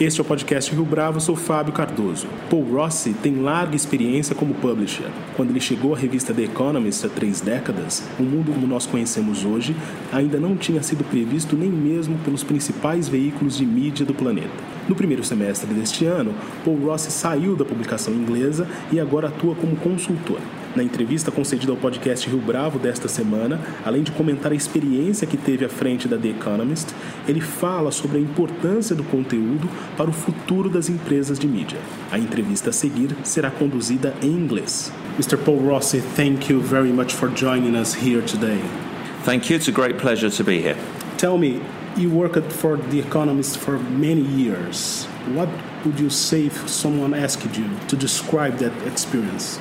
Este é o podcast Rio Bravo, sou Fábio Cardoso. Paul Rossi tem larga experiência como publisher. Quando ele chegou à revista The Economist há três décadas, o mundo como nós conhecemos hoje ainda não tinha sido previsto nem mesmo pelos principais veículos de mídia do planeta. No primeiro semestre deste ano, Paul Rossi saiu da publicação inglesa e agora atua como consultor. Na entrevista concedida ao podcast Rio Bravo desta semana, além de comentar a experiência que teve à frente da The Economist, ele fala sobre a importância do conteúdo para o futuro das empresas de mídia. A entrevista a seguir será conduzida em inglês. Mr. Paul Rossi, thank you very much for joining us here today. Thank you. It's a great pleasure to be here. Tell me, you worked for The Economist for many years. What would you say if someone asked you to describe that experience?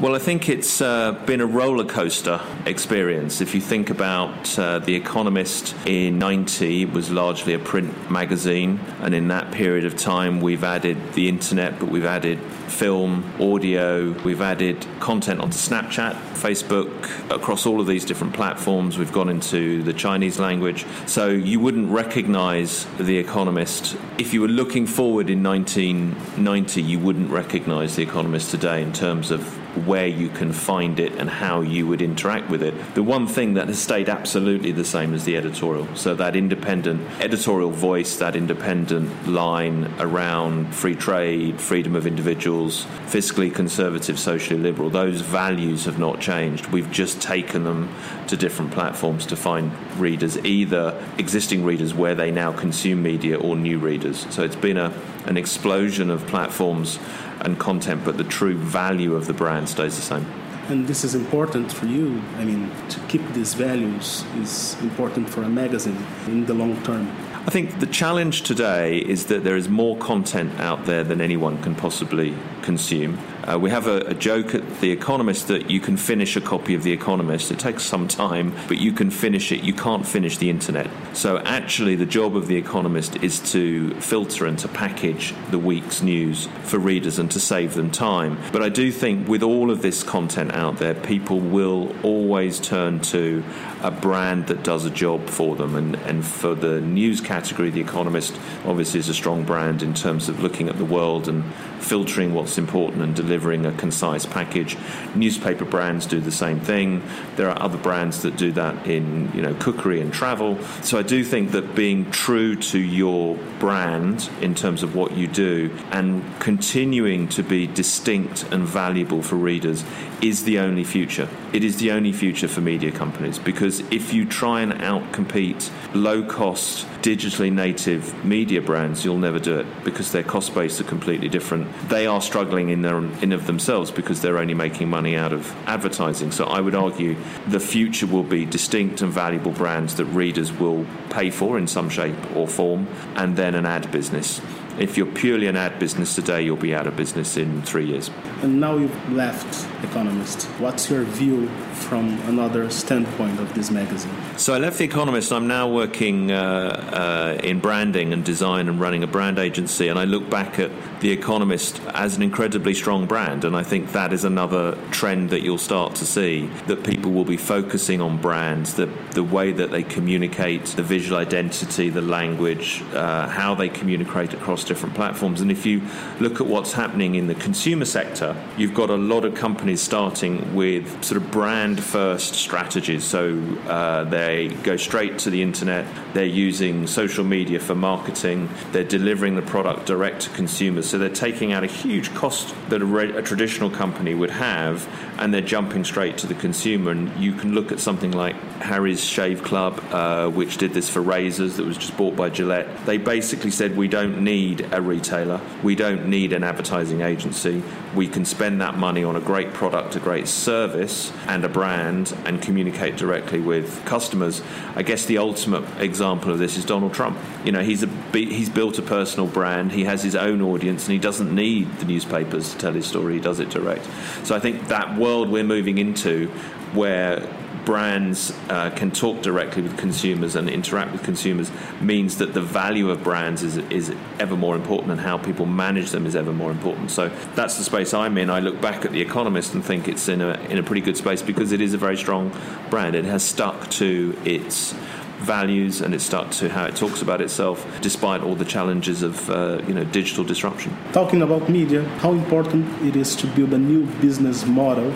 Well, I think it's uh, been a roller coaster experience. If you think about uh, The Economist in 90, it was largely a print magazine, and in that period of time, we've added the internet, but we've added film, audio, we've added content onto Snapchat, Facebook, across all of these different platforms. We've gone into the Chinese language. So you wouldn't recognize The Economist. If you were looking forward in 1990, you wouldn't recognize The Economist today in terms of where you can find it and how you would interact with it. The one thing that has stayed absolutely the same is the editorial. So that independent editorial voice, that independent line around free trade, freedom of individuals, fiscally conservative, socially liberal, those values have not changed. We've just taken them to different platforms to find readers, either existing readers where they now consume media or new readers. So it's been a, an explosion of platforms and content, but the true value of the brand stays the same. And this is important for you. I mean, to keep these values is important for a magazine in the long term. I think the challenge today is that there is more content out there than anyone can possibly consume. Uh, we have a, a, joke at The Economist that you can finish a copy of The Economist. It takes some time, but you can finish it. You can't finish the internet. So, actually, the job of The Economist is to filter and to package the week's news for readers and to save them time. But I do think with all of this content out there, people will always turn to a brand that does a job for them. And, and for the news category, The Economist obviously is a strong brand in terms of looking at the world and filtering what's important and delivering a concise package. Newspaper brands do the same thing. There are other brands that do that in you know cookery and travel. So I do think that being true to your brand in terms of what you do and continuing to be distinct and valuable for readers is the only future. It is the only future for media companies because if you try and outcompete low cost, digitally native media brands, you'll never do it because their cost base are completely different. They are struggling in their in of themselves because they're only making money out of advertising. So I would argue the future will be distinct and valuable brands that readers will pay for in some shape or form, and then an ad business. If you're purely an ad business today, you'll be out of business in three years. And now you've left The Economist. What's your view from another standpoint of this magazine? So I left The Economist. I'm now working uh, uh, in branding and design and running a brand agency. And I look back at The Economist as an incredibly strong brand. And I think that is another trend that you'll start to see that people will be focusing on brands, the, the way that they communicate, the visual identity, the language, uh, how they communicate across different platforms. And if you look at what's happening in the consumer sector, you've got a lot of companies starting with sort of brand first strategies. So uh, they go straight to the internet, they're using social media for marketing, they're delivering the product direct to consumers. So they're taking out a huge cost that a, re- a traditional company would have and they're jumping straight to the consumer. And you can look at something like Harry's Shave Club, uh, which did this for razors that was just bought by Gillette. They basically said, We don't need a retailer, we don't need an advertising agency. We can spend that money on a great product, a great service, and a brand, and communicate directly with customers. I guess the ultimate example of this is Donald Trump. You know, he's a he's built a personal brand. He has his own audience, and he doesn't need the newspapers to tell his story. He does it direct. So I think that world we're moving into where brands uh, can talk directly with consumers and interact with consumers means that the value of brands is, is ever more important and how people manage them is ever more important. So that's the space I'm in. I look back at The Economist and think it's in a, in a pretty good space because it is a very strong brand. It has stuck to its values and it's stuck to how it talks about itself despite all the challenges of uh, you know digital disruption talking about media how important it is to build a new business model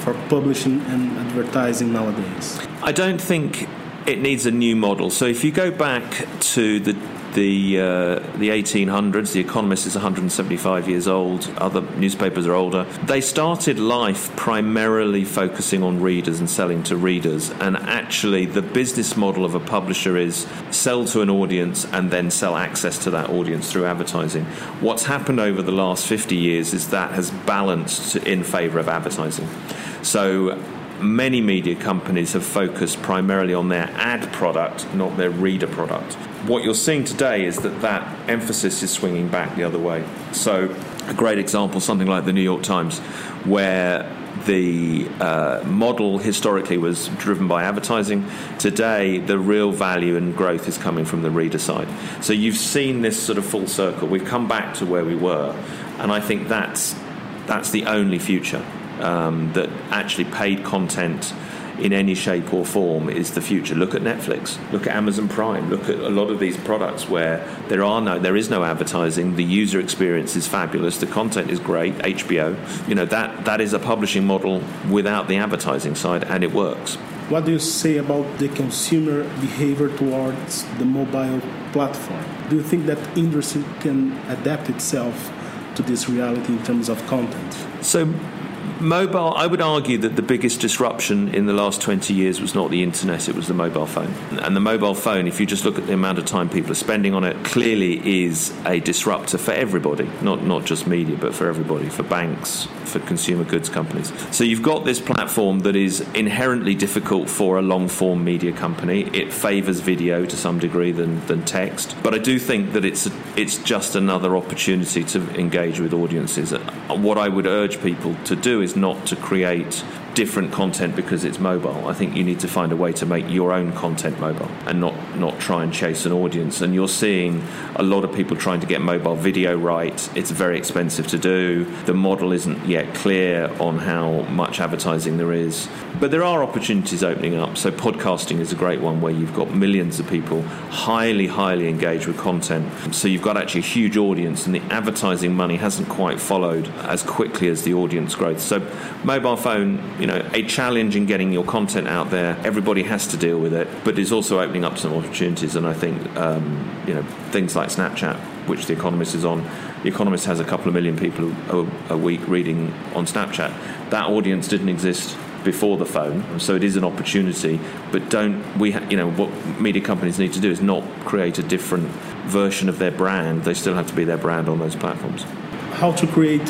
for publishing and advertising nowadays? I don't think it needs a new model. So if you go back to the the uh, the 1800s, The Economist is 175 years old. Other newspapers are older. They started life primarily focusing on readers and selling to readers. And actually, the business model of a publisher is sell to an audience and then sell access to that audience through advertising. What's happened over the last 50 years is that has balanced in favour of advertising. So many media companies have focused primarily on their ad product, not their reader product. What you're seeing today is that that emphasis is swinging back the other way. So, a great example, something like the New York Times, where the uh, model historically was driven by advertising. Today, the real value and growth is coming from the reader side. So you've seen this sort of full circle. We've come back to where we were, and I think that's that's the only future um, that actually paid content in any shape or form is the future. Look at Netflix. Look at Amazon Prime. Look at a lot of these products where there are no, there is no advertising. The user experience is fabulous. The content is great. HBO, you know that that is a publishing model without the advertising side, and it works. What do you say about the consumer behavior towards the mobile platform? Do you think that industry can adapt itself to this reality in terms of content? So Mobile, I would argue that the biggest disruption in the last 20 years was not the internet, it was the mobile phone. And the mobile phone, if you just look at the amount of time people are spending on it, clearly is a disruptor for everybody, not, not just media, but for everybody, for banks, for consumer goods companies. So you've got this platform that is inherently difficult for a long form media company. It favors video to some degree than, than text. But I do think that it's, it's just another opportunity to engage with audiences. What I would urge people to do is is not to create different content because it's mobile. I think you need to find a way to make your own content mobile and not not try and chase an audience. And you're seeing a lot of people trying to get mobile video right. It's very expensive to do. The model isn't yet clear on how much advertising there is. But there are opportunities opening up. So podcasting is a great one where you've got millions of people highly highly engaged with content. So you've got actually a huge audience and the advertising money hasn't quite followed as quickly as the audience growth. So mobile phone you know, a challenge in getting your content out there. Everybody has to deal with it, but it's also opening up some opportunities. And I think, um, you know, things like Snapchat, which The Economist is on. The Economist has a couple of million people a, a week reading on Snapchat. That audience didn't exist before the phone, so it is an opportunity. But don't we? Ha- you know what media companies need to do is not create a different version of their brand. They still have to be their brand on those platforms how to create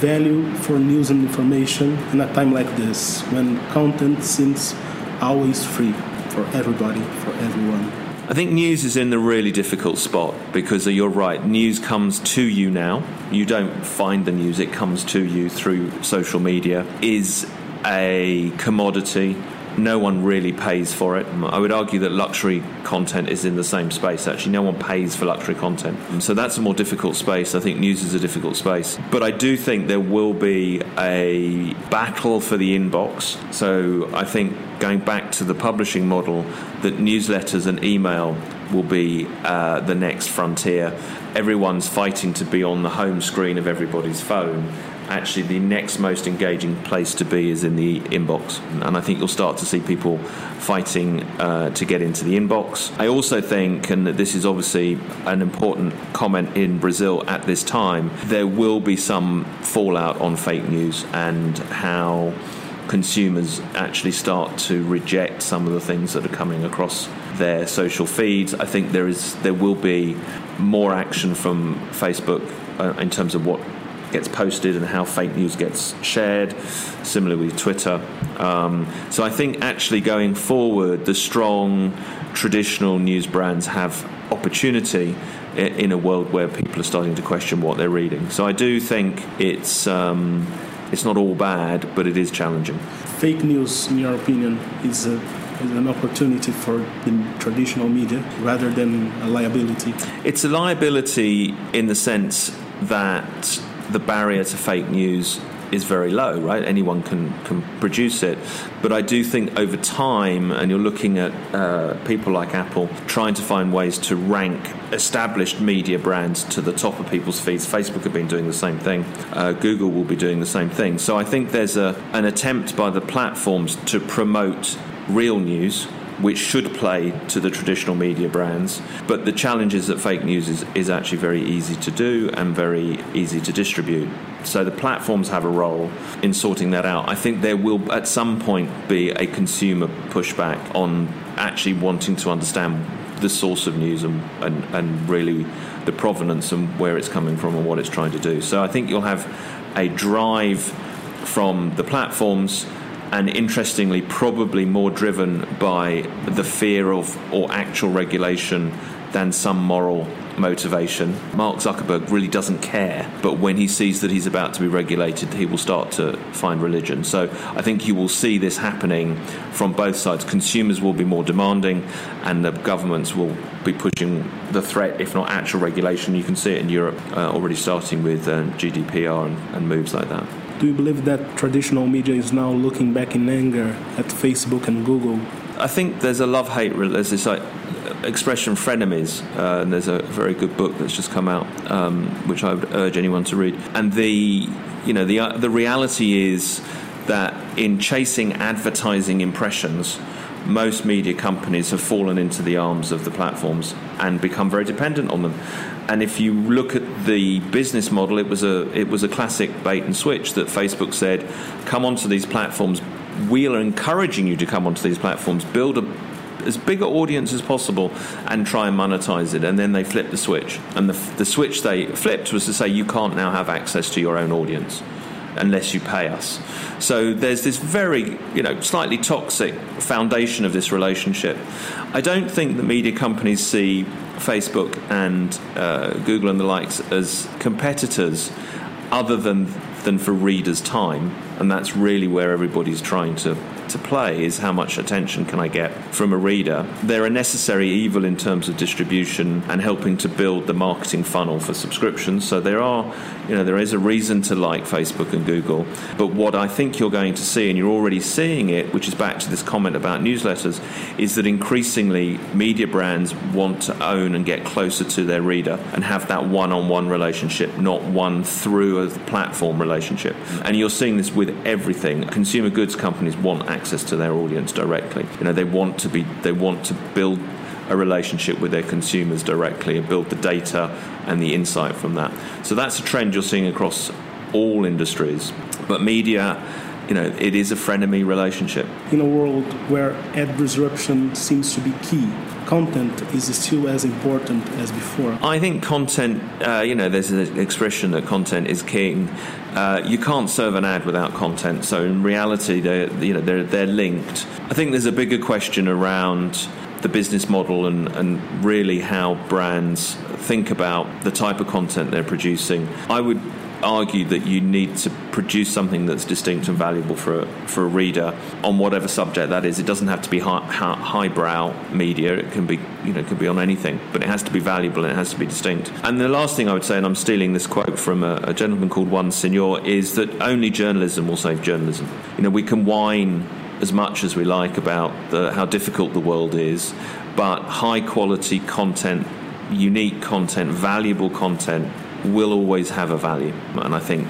value for news and information in a time like this when content seems always free for everybody, for everyone. I think news is in the really difficult spot because uh, you're right, news comes to you now. You don't find the news, it comes to you through social media. Is a commodity no one really pays for it. I would argue that luxury content is in the same space. Actually, no one pays for luxury content. So that's a more difficult space. I think news is a difficult space. But I do think there will be a battle for the inbox. So I think going back to the publishing model, that newsletters and email will be uh, the next frontier. Everyone's fighting to be on the home screen of everybody's phone actually the next most engaging place to be is in the inbox. And I think you'll start to see people fighting uh, to get into the inbox. I also think, and this is obviously an important comment in Brazil at this time, there will be some fallout on fake news and how consumers actually start to reject some of the things that are coming across their social feeds. I think there is there will be more action from Facebook uh, in terms of what gets posted and how fake news gets shared. Similarly with Twitter. Um, so I think actually going forward, the strong traditional news brands have opportunity in a world where people are starting to question what they're reading. So I do think it's um, it's not all bad, but it is challenging. fake news, in your opinion, is a is an opportunity for the traditional media rather than a liability? It's a liability in the sense that the barrier to fake news is very low, right? Anyone can, can produce it. But I do think over time, and you're looking at uh, people like Apple trying to find ways to rank established media brands to the top of people's feeds. Facebook have been doing the same thing. Uh, Google will be doing the same thing. So I think there's a, an attempt by the platforms to promote real news which should play to the traditional media brands. But the challenge is that fake news is, is actually very easy to do and very easy to distribute. So the platforms have a role in sorting that out. I think there will at some point be a consumer pushback on actually wanting to understand the source of news and, and, and really the provenance and where it's coming from and what it's trying to do. So I think you'll have a drive from the platforms and interestingly, probably more driven by the fear of or actual regulation than some moral motivation. Mark Zuckerberg really doesn't care, but when he sees that he's about to be regulated, he will start to find religion. So I think you will see this happening from both sides. Consumers will be more demanding, and the governments will be pushing the threat, if not actual regulation. You can see it in Europe uh, already starting with uh, GDPR and, and moves like that. Do you believe that traditional media is now looking back in anger at Facebook and Google? I think there's a love hate. There's this like expression frenemies, uh, and there's a very good book that's just come out, um, which I would urge anyone to read. And the you know the uh, the reality is that in chasing advertising impressions most media companies have fallen into the arms of the platforms and become very dependent on them. And if you look at the business model, it was a it was a classic bait and switch that Facebook said, "Come onto these platforms. We are encouraging you to come onto these platforms. Build a as big an audience as possible and try and monetize it. And then they flipped the switch. And the, the switch they flipped was to say you can't now have access to your own audience unless you pay us. So there's this very, you know, slightly toxic foundation of this relationship. I don't think the media companies see Facebook and uh, Google and the likes as competitors other than than for readers' time, and that's really where everybody's trying to to play is how much attention can I get from a reader. They're a necessary evil in terms of distribution and helping to build the marketing funnel for subscriptions. So there are, you know, there is a reason to like Facebook and Google. But what I think you're going to see, and you're already seeing it, which is back to this comment about newsletters, is that increasingly media brands want to own and get closer to their reader and have that one-on-one relationship, not one through a platform relationship. And you're seeing this with everything. Consumer goods companies want access to their audience directly. You know, they want to be they want to build a relationship with their consumers directly and build the data and the insight from that. So that's a trend you're seeing across all industries. But media you know, it is a frenemy relationship. In a world where ad disruption seems to be key, content is still as important as before. I think content, uh, you know, there's an expression that content is king. Uh, you can't serve an ad without content. So in reality, they're, you know, they're, they're linked. I think there's a bigger question around the business model and, and really how brands think about the type of content they're producing. I would argue that you need to produce something that's distinct and valuable for a, for a reader on whatever subject that is. It doesn't have to be high, highbrow media. It can be you know it can be on anything, but it has to be valuable and it has to be distinct. And the last thing I would say, and I'm stealing this quote from a, a gentleman called Juan Senor, is that only journalism will save journalism. You know we can whine as much as we like about the, how difficult the world is, but high quality content, unique content, valuable content will always have a value. And I think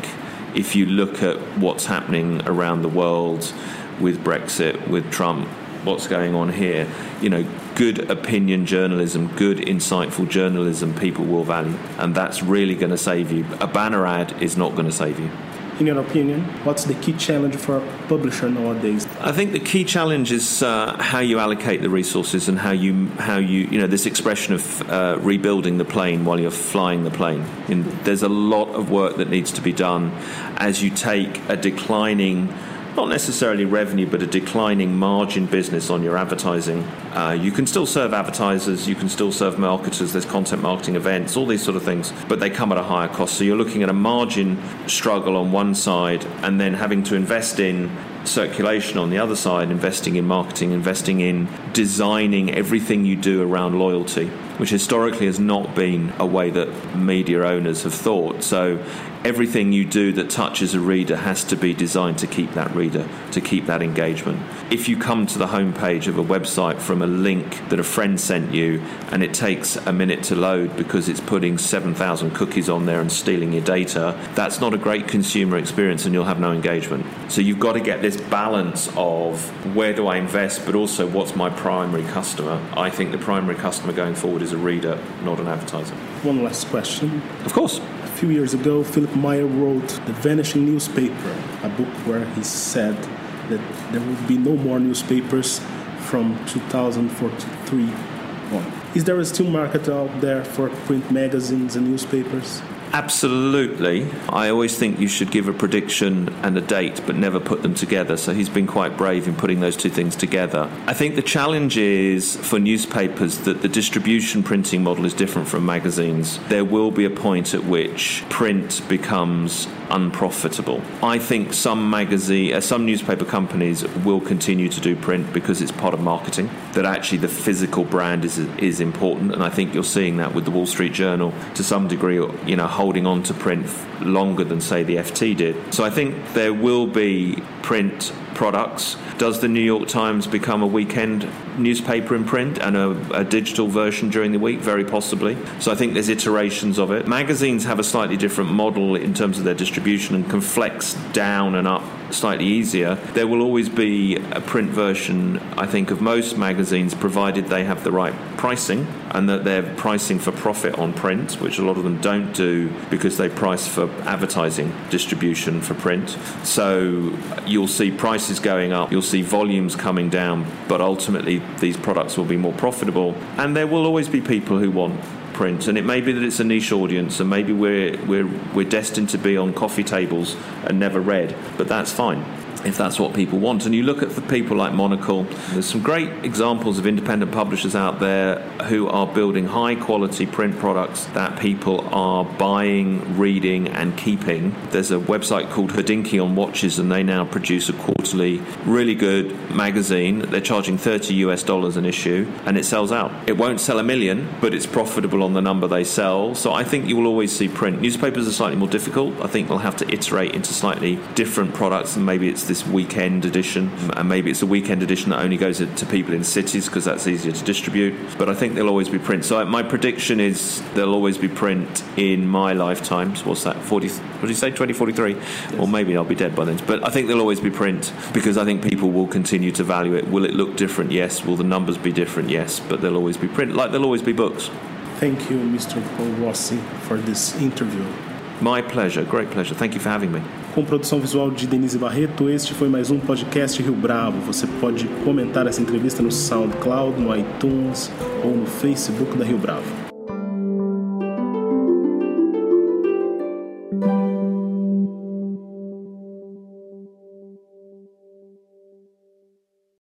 if you look at what's happening around the world with Brexit, with Trump, what's going on here, you know, good opinion journalism, good insightful journalism, people will value. And that's really going to save you. A banner ad is not going to save you in your opinion, what's the key challenge for a publisher nowadays? I think the key challenge is uh, how you allocate the resources and how you how you you know this expression of uh, rebuilding the plane while you're flying the plane. And there's a lot of work that needs to be done as you take a declining not necessarily revenue, but a declining margin business on your advertising. Uh, you can still serve advertisers, you can still serve marketers, there's content marketing events, all these sort of things, but they come at a higher cost. So you're looking at a margin struggle on one side and then having to invest in circulation on the other side, investing in marketing, investing in designing everything you do around loyalty, which historically has not been a way that media owners have thought. So everything you do that touches a reader has to be designed to keep that reader, to keep that engagement. If you come to the homepage of a website from a link that a friend sent you and it takes a minute to load because it's putting 7,000 cookies on there and stealing your data, that's not a great consumer experience and you'll have no engagement. So you've got to get this balance of where do I invest, but also what's my primary customer. I think the primary customer going forward is a reader, not an advertiser. One last question. Of course A few years ago, Philip Meyer wrote The Vanishing Newspaper, a book where he said that there would be no more newspapers from 2043 on. Is there a still market out there for print magazines and newspapers? Absolutely. I always think you should give a prediction and a date, but never put them together. So he's been quite brave in putting those two things together. I think the challenge is for newspapers that the distribution printing model is different from magazines. There will be a point at which print becomes unprofitable. I think some magazine, uh, some newspaper companies will continue to do print because it's part of marketing. That actually the physical brand is is important, and I think you're seeing that with the Wall Street Journal to some degree. You know, holding on to print longer than say the FT did. So I think there will be print products. Does the New York Times become a weekend newspaper in print and a, a, digital version during the week? Very possibly. So I think there's iterations of it. Magazines have a slightly different model in terms of their distribution and can flex down and up slightly easier. There will always be a print version, I think, of most magazines, provided they have the right pricing and that they're pricing for profit on print, which a lot of them don't do because they price for advertising distribution for print. So you'll see prices going up, you'll see volumes coming down, but ultimately these products will be more profitable. And there will always be people who want print, and it may be that it's a niche audience, and maybe we're we're we're destined to be on coffee tables and never read, but that's fine if that's what people want. And you look at the people like Monocle, there's some great examples of independent publishers out there who are building high quality print products that people are buying, reading, and keeping. There's a website called Hodinkee on watches, and they now produce a quarterly, really good magazine. They're charging 30 US dollars an issue, and it sells out. It won't sell a million, but it's profitable on the number they sell. So I think you will always see print. Newspapers are slightly more difficult. I think they'll have to iterate into slightly different products, and maybe it's this weekend edition, and maybe it's a weekend edition that only goes to people in cities because that's easier to distribute. But I think there'll always be print. So my prediction is there'll always be print in my lifetime. So what's that? Forty? What did you say? Twenty forty three? Or maybe I'll be dead by then. But I think there'll always be print because I think people will continue to value it. Will it look different? Yes. Will the numbers be different? Yes. But there'll always be print, like there'll always be books. Thank you, Mr. Paul Rossi, for this interview. My pleasure, great pleasure. Thank you for having me. Com produção visual de Denise Barreto, este foi mais um podcast Rio Bravo. Você pode comentar essa entrevista no SoundCloud, no iTunes ou no Facebook da Rio Bravo.